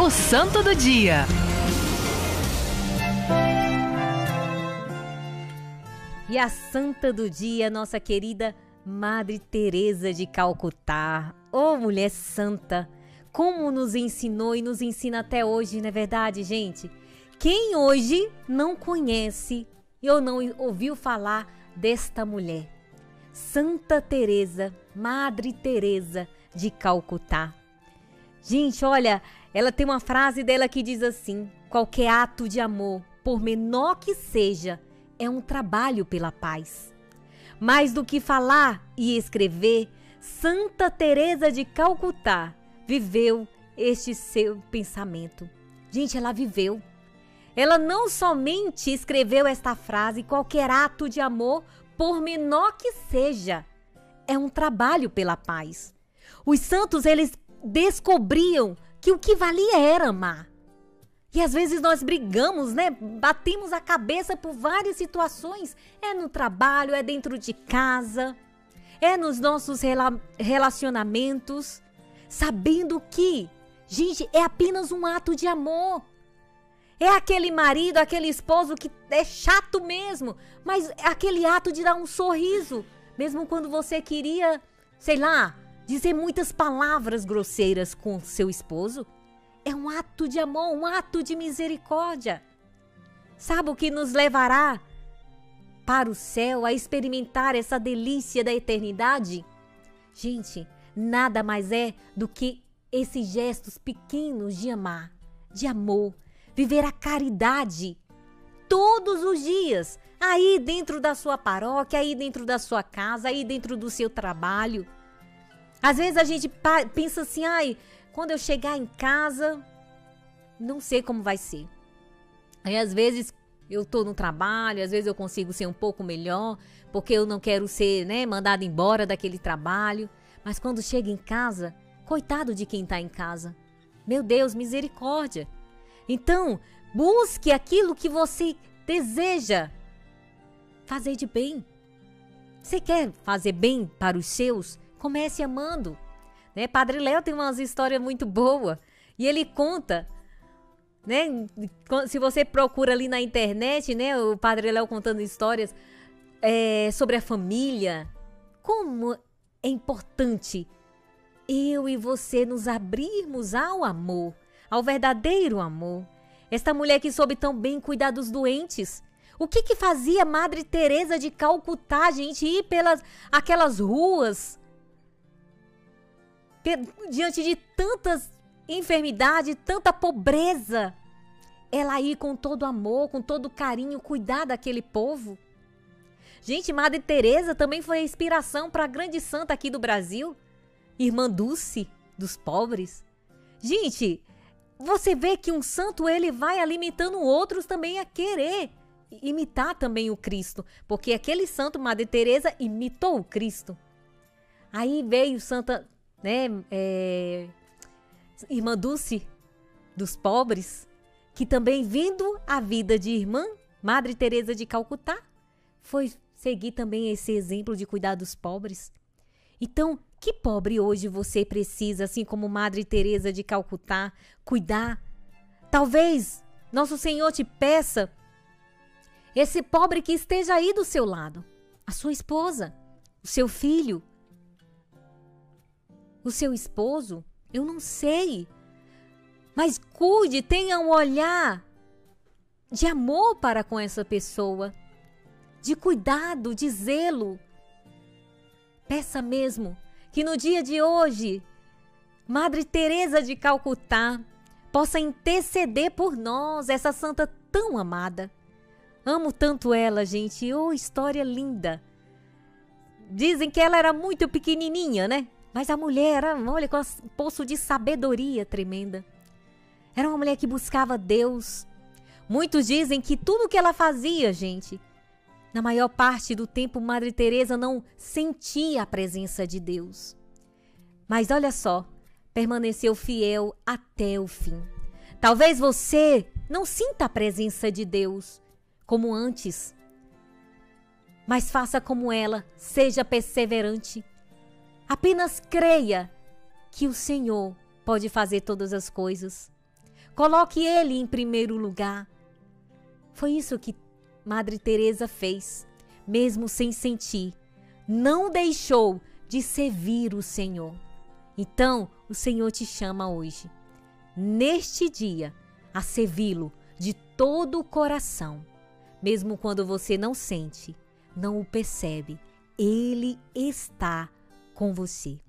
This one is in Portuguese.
o Santo do Dia. E a Santa do Dia, nossa querida Madre Teresa de Calcutá. Ô oh, mulher santa, como nos ensinou e nos ensina até hoje, não é verdade, gente? Quem hoje não conhece ou não ouviu falar desta mulher? Santa Teresa, Madre Teresa de Calcutá. Gente, olha, ela tem uma frase dela que diz assim: qualquer ato de amor, por menor que seja, é um trabalho pela paz. Mais do que falar e escrever, Santa Teresa de Calcutá viveu este seu pensamento. Gente, ela viveu. Ela não somente escreveu esta frase, qualquer ato de amor, por menor que seja, é um trabalho pela paz. Os santos, eles descobriam que o que valia era amar. E às vezes nós brigamos, né? Batemos a cabeça por várias situações. É no trabalho, é dentro de casa, é nos nossos rela relacionamentos, sabendo que, gente, é apenas um ato de amor. É aquele marido, aquele esposo que é chato mesmo, mas é aquele ato de dar um sorriso, mesmo quando você queria, sei lá, dizer muitas palavras grosseiras com seu esposo. É um ato de amor, um ato de misericórdia. Sabe o que nos levará para o céu a experimentar essa delícia da eternidade? Gente, nada mais é do que esses gestos pequenos de amar, de amor, viver a caridade todos os dias, aí dentro da sua paróquia, aí dentro da sua casa, aí dentro do seu trabalho. Às vezes a gente pensa assim, ai, quando eu chegar em casa, não sei como vai ser. Aí às vezes eu tô no trabalho, às vezes eu consigo ser um pouco melhor, porque eu não quero ser, né, mandado embora daquele trabalho. Mas quando chega em casa, coitado de quem tá em casa. Meu Deus, misericórdia. Então, busque aquilo que você deseja fazer de bem. Você quer fazer bem para os seus? Comece amando. Né? Padre Léo tem umas histórias muito boas. E ele conta, né? Se você procura ali na internet, né? O Padre Léo contando histórias é, sobre a família. Como é importante eu e você nos abrirmos ao amor, ao verdadeiro amor. Esta mulher que soube tão bem cuidar dos doentes. O que que fazia Madre Teresa de Calcutá, gente, ir pelas aquelas ruas diante de tantas enfermidades, tanta pobreza, ela ir com todo amor, com todo carinho, cuidar daquele povo. Gente, Madre Teresa também foi a inspiração para a grande santa aqui do Brasil, Irmã Dulce dos pobres. Gente, você vê que um santo ele vai alimentando outros também a querer imitar também o Cristo, porque aquele santo Madre Teresa imitou o Cristo. Aí veio Santa né, é, irmã Dulce dos pobres, que também vindo a vida de irmã Madre Teresa de Calcutá, foi seguir também esse exemplo de cuidar dos pobres. Então, que pobre hoje você precisa, assim como Madre Teresa de Calcutá, cuidar? Talvez nosso Senhor te peça esse pobre que esteja aí do seu lado, a sua esposa, o seu filho, o seu esposo? Eu não sei. Mas cuide, tenha um olhar de amor para com essa pessoa, de cuidado, de zelo. Peça mesmo que no dia de hoje, Madre Teresa de Calcutá possa interceder por nós, essa santa tão amada. Amo tanto ela, gente. Oh, história linda. Dizem que ela era muito pequenininha, né? Mas a mulher era, olha, com um poço de sabedoria tremenda. Era uma mulher que buscava Deus. Muitos dizem que tudo que ela fazia, gente, na maior parte do tempo, Madre Teresa não sentia a presença de Deus. Mas olha só, permaneceu fiel até o fim. Talvez você não sinta a presença de Deus como antes, mas faça como ela, seja perseverante Apenas creia que o Senhor pode fazer todas as coisas. Coloque ele em primeiro lugar. Foi isso que Madre Teresa fez, mesmo sem sentir. Não deixou de servir o Senhor. Então, o Senhor te chama hoje, neste dia, a servi-lo de todo o coração. Mesmo quando você não sente, não o percebe, ele está com você.